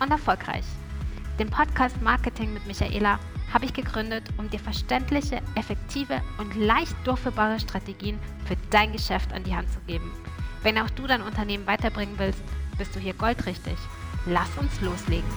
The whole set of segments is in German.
und erfolgreich. Den Podcast Marketing mit Michaela habe ich gegründet, um dir verständliche, effektive und leicht durchführbare Strategien für dein Geschäft an die Hand zu geben. Wenn auch du dein Unternehmen weiterbringen willst, bist du hier goldrichtig. Lass uns loslegen.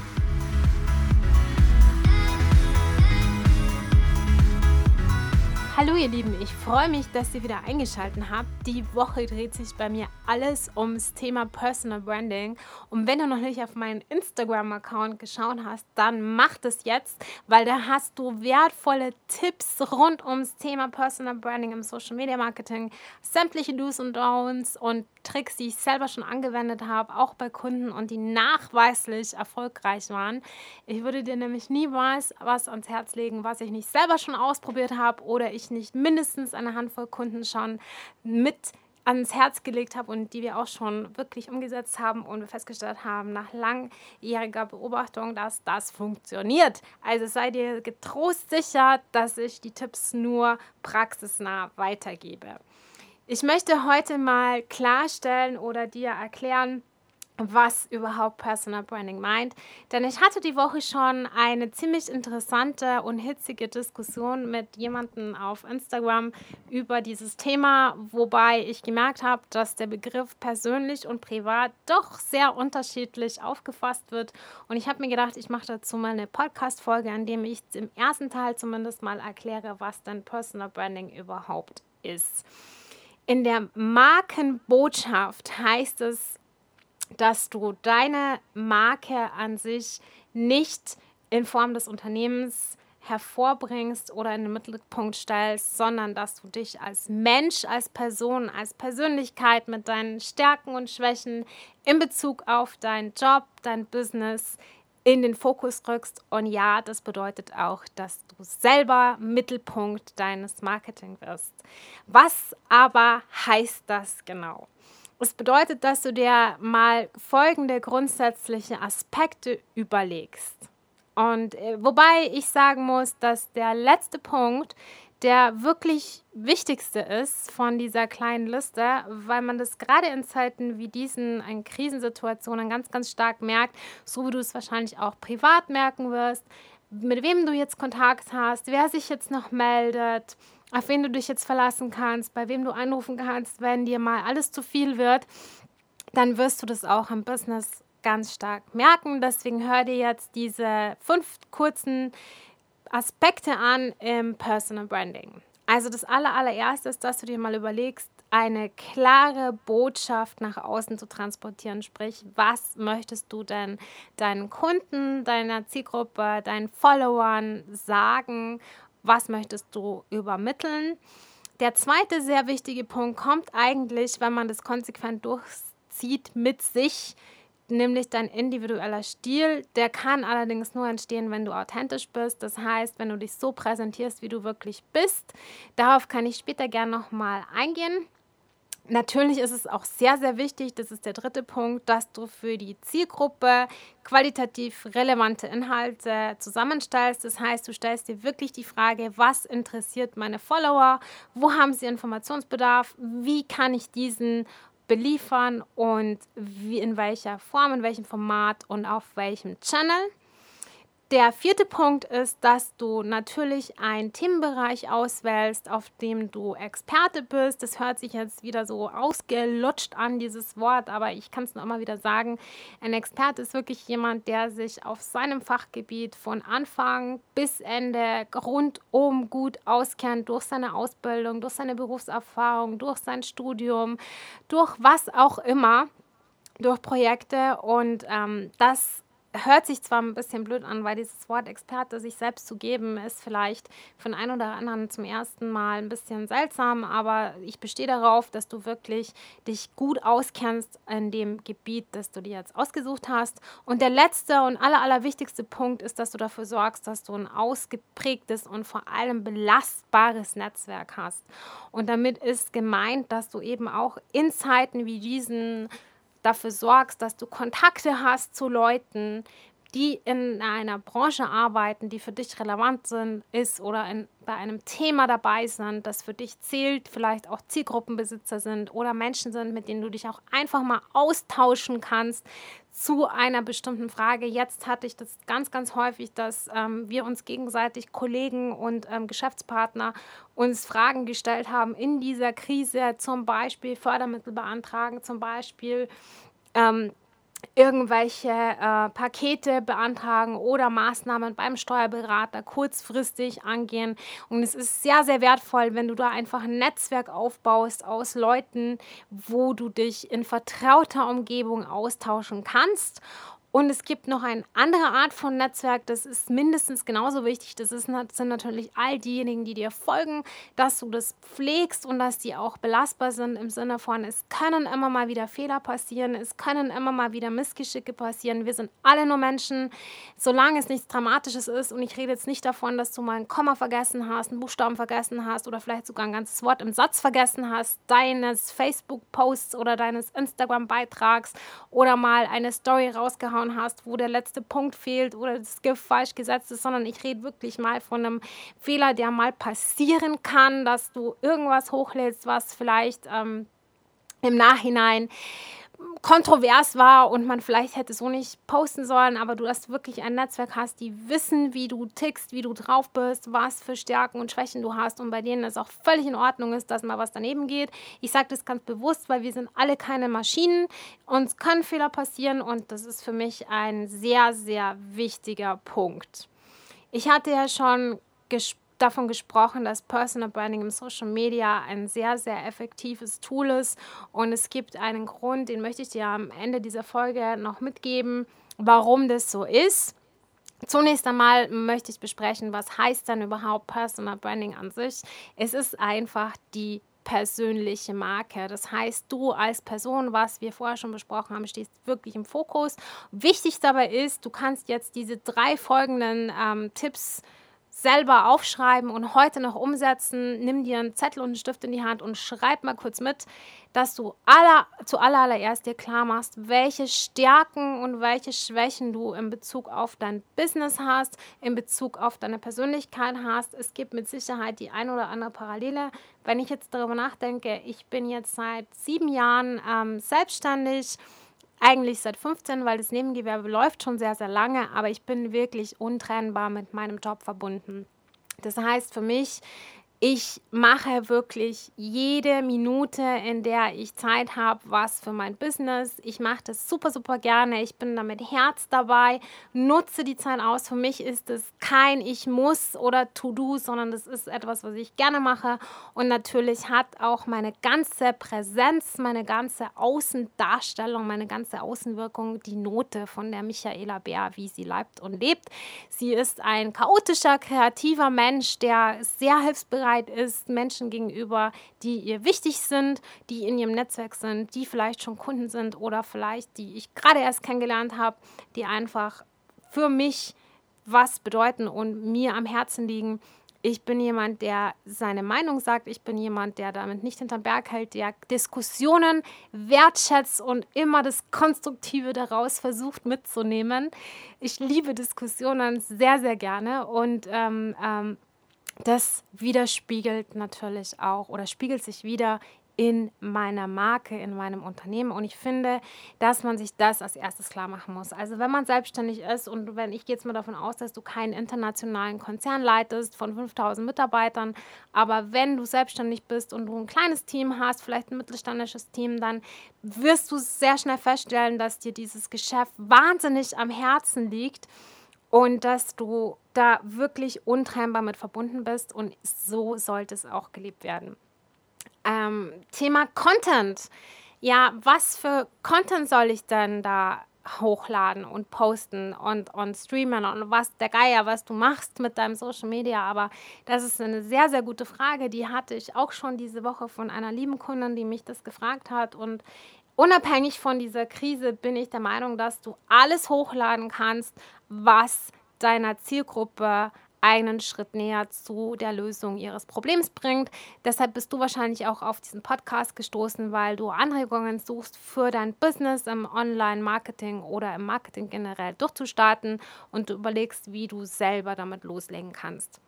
Hallo ihr Lieben, ich freue mich, dass ihr wieder eingeschaltet habt. Die Woche dreht sich bei mir alles ums Thema Personal Branding. Und wenn du noch nicht auf meinen Instagram-Account geschaut hast, dann mach das jetzt, weil da hast du wertvolle Tipps rund ums Thema Personal Branding im Social Media Marketing, sämtliche Do's und Don'ts und Tricks, die ich selber schon angewendet habe, auch bei Kunden und die nachweislich erfolgreich waren. Ich würde dir nämlich niemals was ans Herz legen, was ich nicht selber schon ausprobiert habe oder ich nicht mindestens eine Handvoll Kunden schon mit ans Herz gelegt habe und die wir auch schon wirklich umgesetzt haben und wir festgestellt haben nach langjähriger Beobachtung, dass das funktioniert. Also seid ihr getrost sicher, dass ich die Tipps nur praxisnah weitergebe. Ich möchte heute mal klarstellen oder dir erklären, was überhaupt Personal Branding meint. Denn ich hatte die Woche schon eine ziemlich interessante und hitzige Diskussion mit jemandem auf Instagram über dieses Thema, wobei ich gemerkt habe, dass der Begriff persönlich und privat doch sehr unterschiedlich aufgefasst wird. Und ich habe mir gedacht, ich mache dazu mal eine Podcast-Folge, an dem ich im ersten Teil zumindest mal erkläre, was denn Personal Branding überhaupt ist. In der Markenbotschaft heißt es, dass du deine Marke an sich nicht in Form des Unternehmens hervorbringst oder in den Mittelpunkt stellst, sondern dass du dich als Mensch, als Person, als Persönlichkeit mit deinen Stärken und Schwächen in Bezug auf deinen Job, dein Business in den Fokus rückst. Und ja, das bedeutet auch, dass du selber Mittelpunkt deines Marketing wirst. Was aber heißt das genau? Es bedeutet, dass du dir mal folgende grundsätzliche Aspekte überlegst. Und äh, wobei ich sagen muss, dass der letzte Punkt der wirklich wichtigste ist von dieser kleinen Liste, weil man das gerade in Zeiten wie diesen, in Krisensituationen ganz, ganz stark merkt, so wie du es wahrscheinlich auch privat merken wirst, mit wem du jetzt Kontakt hast, wer sich jetzt noch meldet, auf wen du dich jetzt verlassen kannst, bei wem du anrufen kannst, wenn dir mal alles zu viel wird, dann wirst du das auch im Business ganz stark merken. Deswegen hör dir jetzt diese fünf kurzen Aspekte an im Personal Branding. Also das allererste ist, dass du dir mal überlegst, eine klare Botschaft nach außen zu transportieren. Sprich, was möchtest du denn deinen Kunden, deiner Zielgruppe, deinen Followern sagen? Was möchtest du übermitteln? Der zweite sehr wichtige Punkt kommt eigentlich, wenn man das konsequent durchzieht, mit sich nämlich dein individueller Stil. Der kann allerdings nur entstehen, wenn du authentisch bist. Das heißt, wenn du dich so präsentierst, wie du wirklich bist. Darauf kann ich später gerne nochmal eingehen. Natürlich ist es auch sehr, sehr wichtig, das ist der dritte Punkt, dass du für die Zielgruppe qualitativ relevante Inhalte zusammenstellst. Das heißt, du stellst dir wirklich die Frage, was interessiert meine Follower, wo haben sie Informationsbedarf, wie kann ich diesen beliefern und wie, in welcher Form, in welchem Format und auf welchem Channel. Der vierte Punkt ist, dass du natürlich einen Themenbereich auswählst, auf dem du Experte bist. Das hört sich jetzt wieder so ausgelutscht an, dieses Wort, aber ich kann es noch mal wieder sagen. Ein Experte ist wirklich jemand, der sich auf seinem Fachgebiet von Anfang bis Ende rundum gut auskennt, durch seine Ausbildung, durch seine Berufserfahrung, durch sein Studium, durch was auch immer, durch Projekte. Und ähm, das hört sich zwar ein bisschen blöd an, weil dieses Wort Experte sich selbst zu geben, ist vielleicht den einen oder anderen zum ersten Mal ein bisschen seltsam, aber ich bestehe darauf, dass du wirklich dich gut auskennst in dem Gebiet, das du dir jetzt ausgesucht hast. Und der letzte und aller, allerwichtigste Punkt ist, dass du dafür sorgst, dass du ein ausgeprägtes und vor allem belastbares Netzwerk hast. Und damit ist gemeint, dass du eben auch in Zeiten wie diesen dafür sorgst, dass du Kontakte hast zu Leuten, die in einer Branche arbeiten, die für dich relevant sind, ist oder in, bei einem Thema dabei sind, das für dich zählt, vielleicht auch Zielgruppenbesitzer sind oder Menschen sind, mit denen du dich auch einfach mal austauschen kannst zu einer bestimmten Frage. Jetzt hatte ich das ganz, ganz häufig, dass ähm, wir uns gegenseitig Kollegen und ähm, Geschäftspartner uns Fragen gestellt haben in dieser Krise, zum Beispiel Fördermittel beantragen, zum Beispiel ähm, irgendwelche äh, Pakete beantragen oder Maßnahmen beim Steuerberater kurzfristig angehen. Und es ist sehr, sehr wertvoll, wenn du da einfach ein Netzwerk aufbaust aus Leuten, wo du dich in vertrauter Umgebung austauschen kannst und es gibt noch eine andere Art von Netzwerk, das ist mindestens genauso wichtig. Das ist, sind natürlich all diejenigen, die dir folgen, dass du das pflegst und dass die auch belastbar sind im Sinne von, es können immer mal wieder Fehler passieren, es können immer mal wieder Missgeschicke passieren. Wir sind alle nur Menschen, solange es nichts Dramatisches ist. Und ich rede jetzt nicht davon, dass du mal ein Komma vergessen hast, einen Buchstaben vergessen hast oder vielleicht sogar ein ganzes Wort im Satz vergessen hast, deines Facebook-Posts oder deines Instagram-Beitrags oder mal eine Story rausgehauen rausgehauen hast, wo der letzte Punkt fehlt oder das Gift falsch gesetzt ist, sondern ich rede wirklich mal von einem Fehler, der mal passieren kann, dass du irgendwas hochlädst, was vielleicht ähm, im Nachhinein kontrovers war und man vielleicht hätte so nicht posten sollen, aber du hast wirklich ein Netzwerk hast, die wissen, wie du tickst, wie du drauf bist, was für Stärken und Schwächen du hast und bei denen es auch völlig in Ordnung ist, dass mal was daneben geht. Ich sage das ganz bewusst, weil wir sind alle keine Maschinen, uns können Fehler passieren und das ist für mich ein sehr, sehr wichtiger Punkt. Ich hatte ja schon gesprochen, davon gesprochen, dass Personal Branding im Social Media ein sehr, sehr effektives Tool ist. Und es gibt einen Grund, den möchte ich dir am Ende dieser Folge noch mitgeben, warum das so ist. Zunächst einmal möchte ich besprechen, was heißt dann überhaupt Personal Branding an sich. Es ist einfach die persönliche Marke. Das heißt, du als Person, was wir vorher schon besprochen haben, stehst wirklich im Fokus. Wichtig dabei ist, du kannst jetzt diese drei folgenden ähm, Tipps selber aufschreiben und heute noch umsetzen. Nimm dir einen Zettel und einen Stift in die Hand und schreib mal kurz mit, dass du aller, zu allererst dir klar machst, welche Stärken und welche Schwächen du in Bezug auf dein Business hast, in Bezug auf deine Persönlichkeit hast. Es gibt mit Sicherheit die ein oder andere Parallele. Wenn ich jetzt darüber nachdenke, ich bin jetzt seit sieben Jahren ähm, selbstständig eigentlich seit 15, weil das Nebengewerbe läuft schon sehr, sehr lange, aber ich bin wirklich untrennbar mit meinem Job verbunden. Das heißt für mich, ich mache wirklich jede Minute, in der ich Zeit habe, was für mein Business. Ich mache das super, super gerne. Ich bin da mit Herz dabei, nutze die Zeit aus. Für mich ist es kein Ich muss oder To-Do, sondern das ist etwas, was ich gerne mache. Und natürlich hat auch meine ganze Präsenz, meine ganze Außendarstellung, meine ganze Außenwirkung die Note von der Michaela Bär, wie sie lebt und lebt. Sie ist ein chaotischer, kreativer Mensch, der sehr hilfsbereit Offenheit ist Menschen gegenüber, die ihr wichtig sind, die in ihrem Netzwerk sind, die vielleicht schon Kunden sind oder vielleicht die ich gerade erst kennengelernt habe, die einfach für mich was bedeuten und mir am Herzen liegen. Ich bin jemand, der seine Meinung sagt. Ich bin jemand, der damit nicht hinterm Berg hält, der Diskussionen wertschätzt und immer das Konstruktive daraus versucht mitzunehmen. Ich liebe Diskussionen sehr, sehr gerne und ähm, ähm, das widerspiegelt natürlich auch oder spiegelt sich wieder in meiner Marke, in meinem Unternehmen. Und ich finde, dass man sich das als erstes klar machen muss. Also wenn man selbstständig ist und wenn ich gehe jetzt mal davon aus, dass du keinen internationalen Konzern leitest von 5000 Mitarbeitern, aber wenn du selbstständig bist und du ein kleines Team hast, vielleicht ein mittelständisches Team, dann wirst du sehr schnell feststellen, dass dir dieses Geschäft wahnsinnig am Herzen liegt und dass du da wirklich untrennbar mit verbunden bist und so sollte es auch gelebt werden. Ähm, Thema Content. Ja, was für Content soll ich denn da hochladen und posten und, und streamen und was der Geier, was du machst mit deinem Social Media. Aber das ist eine sehr, sehr gute Frage. Die hatte ich auch schon diese Woche von einer lieben Kundin, die mich das gefragt hat. Und unabhängig von dieser Krise bin ich der Meinung, dass du alles hochladen kannst, was deiner Zielgruppe einen Schritt näher zu der Lösung ihres Problems bringt. Deshalb bist du wahrscheinlich auch auf diesen Podcast gestoßen, weil du Anregungen suchst für dein Business im Online-Marketing oder im Marketing generell durchzustarten und du überlegst, wie du selber damit loslegen kannst.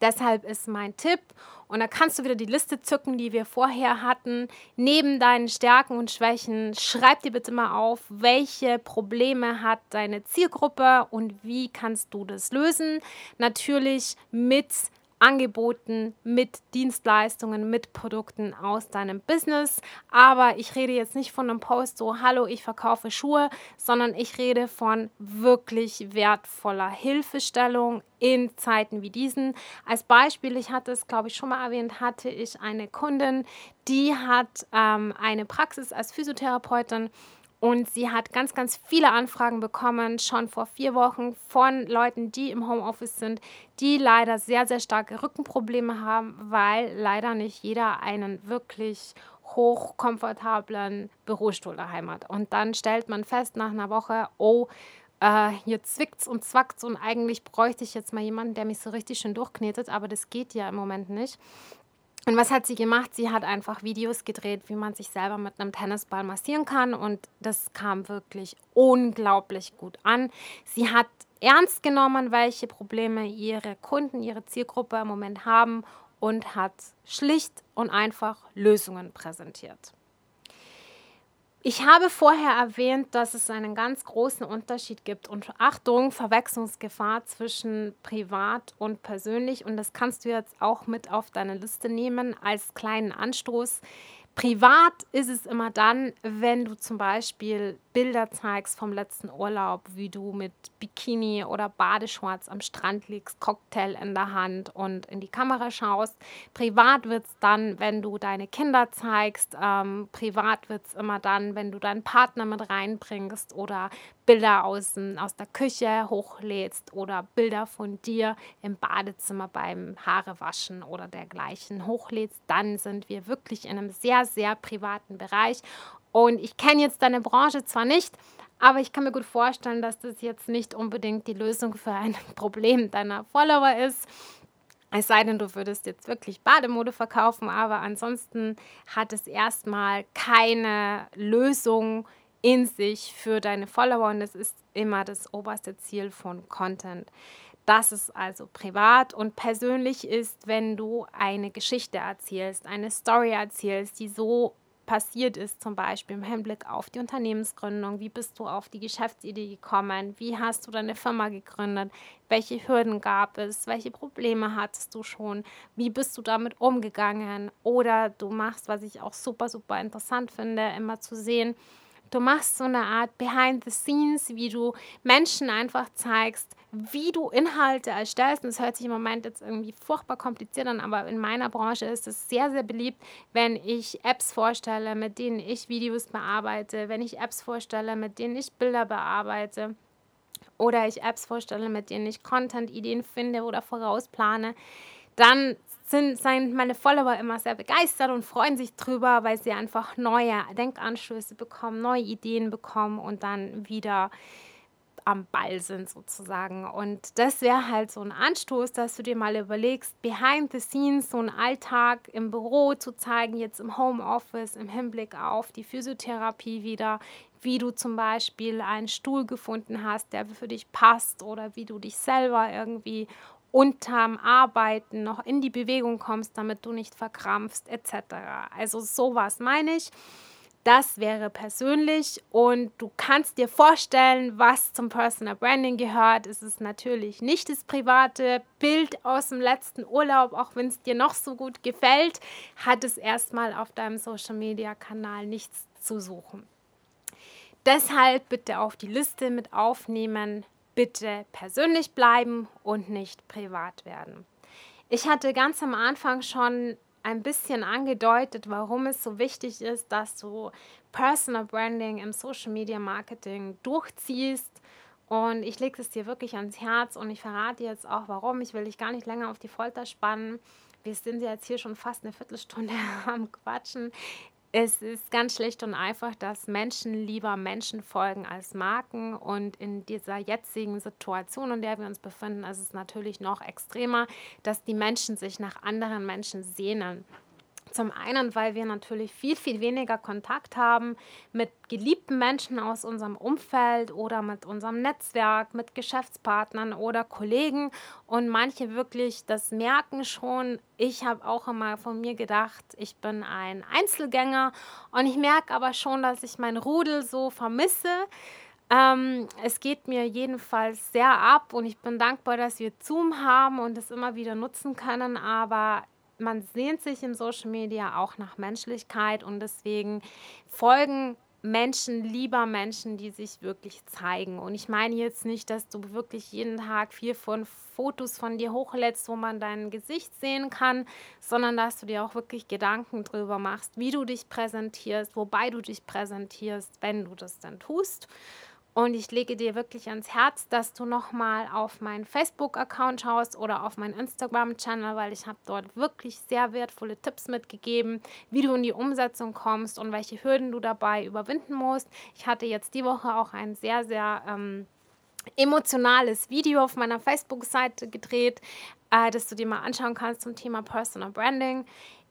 Deshalb ist mein Tipp, und da kannst du wieder die Liste zücken, die wir vorher hatten, neben deinen Stärken und Schwächen, schreib dir bitte mal auf, welche Probleme hat deine Zielgruppe und wie kannst du das lösen. Natürlich mit Angeboten, mit Dienstleistungen, mit Produkten aus deinem Business. Aber ich rede jetzt nicht von einem Post so, hallo, ich verkaufe Schuhe, sondern ich rede von wirklich wertvoller Hilfestellung in Zeiten wie diesen. Als Beispiel, ich hatte es, glaube ich, schon mal erwähnt, hatte ich eine Kundin, die hat ähm, eine Praxis als Physiotherapeutin und sie hat ganz, ganz viele Anfragen bekommen, schon vor vier Wochen, von Leuten, die im Homeoffice sind, die leider sehr, sehr starke Rückenprobleme haben, weil leider nicht jeder einen wirklich hochkomfortablen Bürostuhl daheim hat. Und dann stellt man fest nach einer Woche, oh, äh, hier zwickt's und zwackt's und eigentlich bräuchte ich jetzt mal jemanden, der mich so richtig schön durchknetet, aber das geht ja im Moment nicht. Und was hat sie gemacht? Sie hat einfach Videos gedreht, wie man sich selber mit einem Tennisball massieren kann. Und das kam wirklich unglaublich gut an. Sie hat ernst genommen, welche Probleme ihre Kunden, ihre Zielgruppe im Moment haben und hat schlicht und einfach Lösungen präsentiert. Ich habe vorher erwähnt, dass es einen ganz großen Unterschied gibt und Achtung, Verwechslungsgefahr zwischen privat und persönlich und das kannst du jetzt auch mit auf deine Liste nehmen als kleinen Anstoß. Privat ist es immer dann, wenn du zum Beispiel Bilder zeigst vom letzten Urlaub, wie du mit Bikini oder Badeschwarz am Strand liegst, Cocktail in der Hand und in die Kamera schaust. Privat wird es dann, wenn du deine Kinder zeigst. Ähm, privat wird es immer dann, wenn du deinen Partner mit reinbringst oder Bilder aus, aus der Küche hochlädst oder Bilder von dir im Badezimmer beim Haarewaschen oder dergleichen hochlädst. Dann sind wir wirklich in einem sehr, sehr privaten Bereich. Und ich kenne jetzt deine Branche zwar nicht, aber ich kann mir gut vorstellen, dass das jetzt nicht unbedingt die Lösung für ein Problem deiner Follower ist. Es sei denn, du würdest jetzt wirklich Bademode verkaufen, aber ansonsten hat es erstmal keine Lösung in sich für deine Follower und das ist immer das oberste Ziel von Content. Das ist also privat und persönlich ist, wenn du eine Geschichte erzählst, eine Story erzählst, die so passiert ist, zum Beispiel im Hinblick auf die Unternehmensgründung. Wie bist du auf die Geschäftsidee gekommen? Wie hast du deine Firma gegründet? Welche Hürden gab es? Welche Probleme hattest du schon? Wie bist du damit umgegangen? Oder du machst, was ich auch super, super interessant finde, immer zu sehen, Du machst so eine Art Behind the Scenes, wie du Menschen einfach zeigst, wie du Inhalte erstellst. Und das hört sich im Moment jetzt irgendwie furchtbar kompliziert an, aber in meiner Branche ist es sehr, sehr beliebt, wenn ich Apps vorstelle, mit denen ich Videos bearbeite, wenn ich Apps vorstelle, mit denen ich Bilder bearbeite oder ich Apps vorstelle, mit denen ich Content-Ideen finde oder vorausplane. Dann sind, sind meine Follower immer sehr begeistert und freuen sich drüber, weil sie einfach neue Denkanstöße bekommen, neue Ideen bekommen und dann wieder am Ball sind sozusagen. Und das wäre halt so ein Anstoß, dass du dir mal überlegst, behind the scenes so einen Alltag im Büro zu zeigen, jetzt im Homeoffice, im Hinblick auf die Physiotherapie wieder, wie du zum Beispiel einen Stuhl gefunden hast, der für dich passt oder wie du dich selber irgendwie unterm Arbeiten noch in die Bewegung kommst, damit du nicht verkrampfst, etc. Also sowas meine ich. Das wäre persönlich und du kannst dir vorstellen, was zum Personal Branding gehört. Es ist natürlich nicht das private Bild aus dem letzten Urlaub, auch wenn es dir noch so gut gefällt, hat es erstmal auf deinem Social Media Kanal nichts zu suchen. Deshalb bitte auf die Liste mit aufnehmen, bitte persönlich bleiben und nicht privat werden. Ich hatte ganz am Anfang schon ein bisschen angedeutet, warum es so wichtig ist, dass du Personal Branding im Social Media Marketing durchziehst. Und ich lege es dir wirklich ans Herz und ich verrate jetzt auch, warum. Ich will dich gar nicht länger auf die Folter spannen. Wir sind jetzt hier schon fast eine Viertelstunde am Quatschen. Es ist ganz schlicht und einfach, dass Menschen lieber Menschen folgen als Marken. Und in dieser jetzigen Situation, in der wir uns befinden, ist es natürlich noch extremer, dass die Menschen sich nach anderen Menschen sehnen. Zum einen, weil wir natürlich viel, viel weniger Kontakt haben mit geliebten Menschen aus unserem Umfeld oder mit unserem Netzwerk, mit Geschäftspartnern oder Kollegen. Und manche wirklich das merken schon. Ich habe auch immer von mir gedacht, ich bin ein Einzelgänger und ich merke aber schon, dass ich mein Rudel so vermisse. Ähm, es geht mir jedenfalls sehr ab und ich bin dankbar, dass wir Zoom haben und es immer wieder nutzen können. Aber man sehnt sich in Social Media auch nach Menschlichkeit und deswegen folgen Menschen, lieber Menschen, die sich wirklich zeigen. Und ich meine jetzt nicht, dass du wirklich jeden Tag vier, fünf Fotos von dir hochlädst, wo man dein Gesicht sehen kann, sondern dass du dir auch wirklich Gedanken drüber machst, wie du dich präsentierst, wobei du dich präsentierst, wenn du das dann tust. Und ich lege dir wirklich ans Herz, dass du nochmal auf meinen Facebook-Account schaust oder auf meinen Instagram-Channel, weil ich habe dort wirklich sehr wertvolle Tipps mitgegeben, wie du in die Umsetzung kommst und welche Hürden du dabei überwinden musst. Ich hatte jetzt die Woche auch ein sehr, sehr ähm, emotionales Video auf meiner Facebook-Seite gedreht, äh, das du dir mal anschauen kannst zum Thema Personal Branding.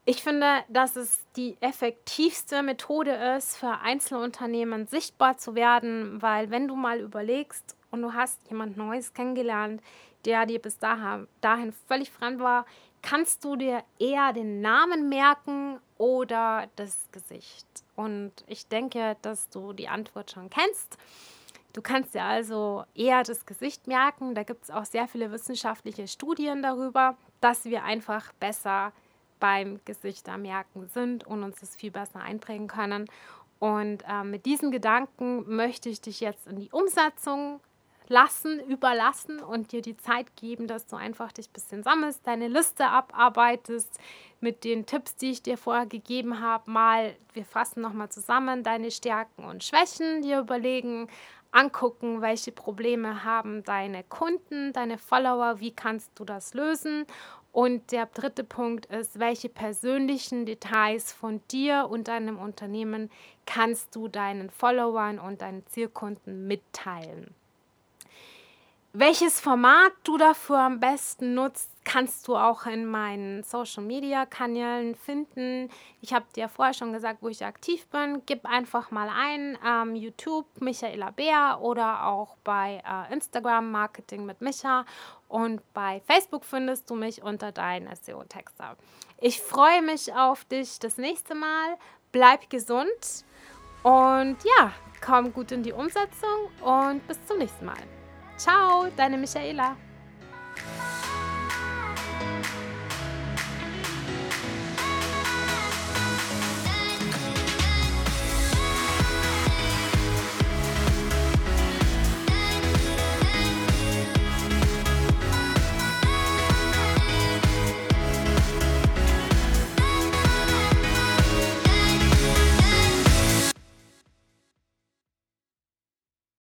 Ich finde, dass es die effektivste Methode ist, für Einzelunternehmen sichtbar zu werden, weil wenn du mal überlegst und du hast jemand Neues kennengelernt, der dir bis dahin völlig fremd war, kannst du dir eher den Namen merken oder das Gesicht. Und ich denke, dass du die Antwort schon kennst. Du kannst dir also eher das Gesicht merken. Da gibt es auch sehr viele wissenschaftliche Studien darüber, dass wir einfach besser beim Gesichtermerken sind und uns das viel besser einprägen können. Und äh, mit diesen Gedanken möchte ich dich jetzt in die Umsetzung lassen, überlassen und dir die Zeit geben, dass du einfach dich ein bisschen sammelst, deine Liste abarbeitest mit den Tipps, die ich dir vorher gegeben habe. Mal, wir fassen nochmal zusammen deine Stärken und Schwächen, dir überlegen, angucken, welche Probleme haben deine Kunden, deine Follower, wie kannst du das lösen und der dritte Punkt ist, welche persönlichen Details von dir und deinem Unternehmen kannst du deinen Followern und deinen Zielkunden mitteilen? Welches Format du dafür am besten nutzt, kannst du auch in meinen Social Media Kanälen finden. Ich habe dir vorher schon gesagt, wo ich aktiv bin. Gib einfach mal ein ähm, YouTube Michaela Bär oder auch bei äh, Instagram Marketing mit Micha und bei Facebook findest du mich unter dein SEO-Texter. Ich freue mich auf dich das nächste Mal. Bleib gesund und ja, komm gut in die Umsetzung und bis zum nächsten Mal. Ciao, deine Michaela.